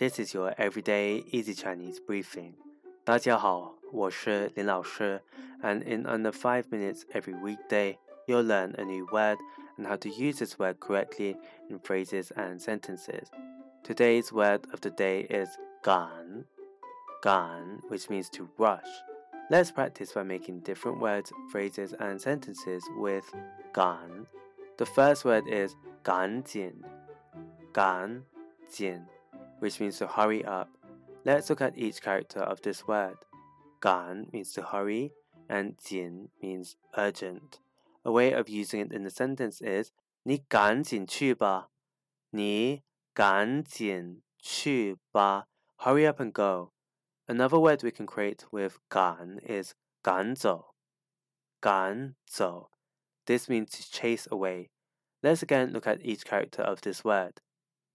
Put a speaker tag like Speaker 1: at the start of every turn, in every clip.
Speaker 1: This is your everyday easy Chinese briefing. 大家好，我是林老师, and in under 5 minutes every weekday, you'll learn a new word and how to use this word correctly in phrases and sentences. Today's word of the day is gan, gan, which means to rush. Let's practice by making different words, phrases, and sentences with gan. The first word is 赶紧,赶紧 which means to hurry up. Let's look at each character of this word. Gan means to hurry, and jin means urgent. A way of using it in the sentence is 你赶紧去吧。你赶紧去吧。Hurry up and go. Another word we can create with 赶 is 赶走。赶走. This means to chase away. Let's again look at each character of this word.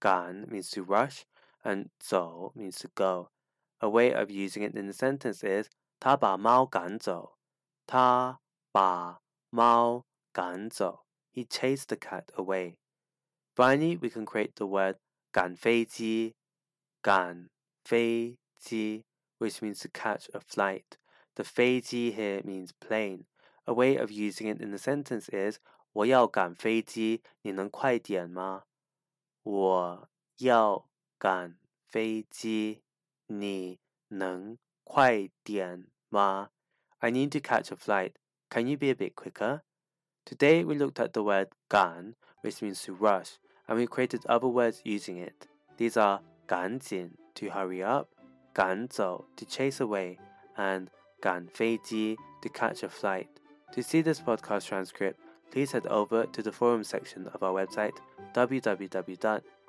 Speaker 1: 赶 means to rush, and 走 means to go. A way of using it in the sentence is 他把猫赶走。他把猫赶走. He chased the cat away. Finally, we can create the word 赶飞机。赶飞机, which means to catch a flight. The 飞机 here means plane. A way of using it in the sentence is 我要赶飞机，你能快点吗？我要 赶飞机，你能快点吗？I need to catch a flight. Can you be a bit quicker? Today we looked at the word 赶, which means to rush, and we created other words using it. These are 赶紧 to hurry up, 赶走 to chase away, and 赶飞机 to catch a flight. To see this podcast transcript, please head over to the forum section of our website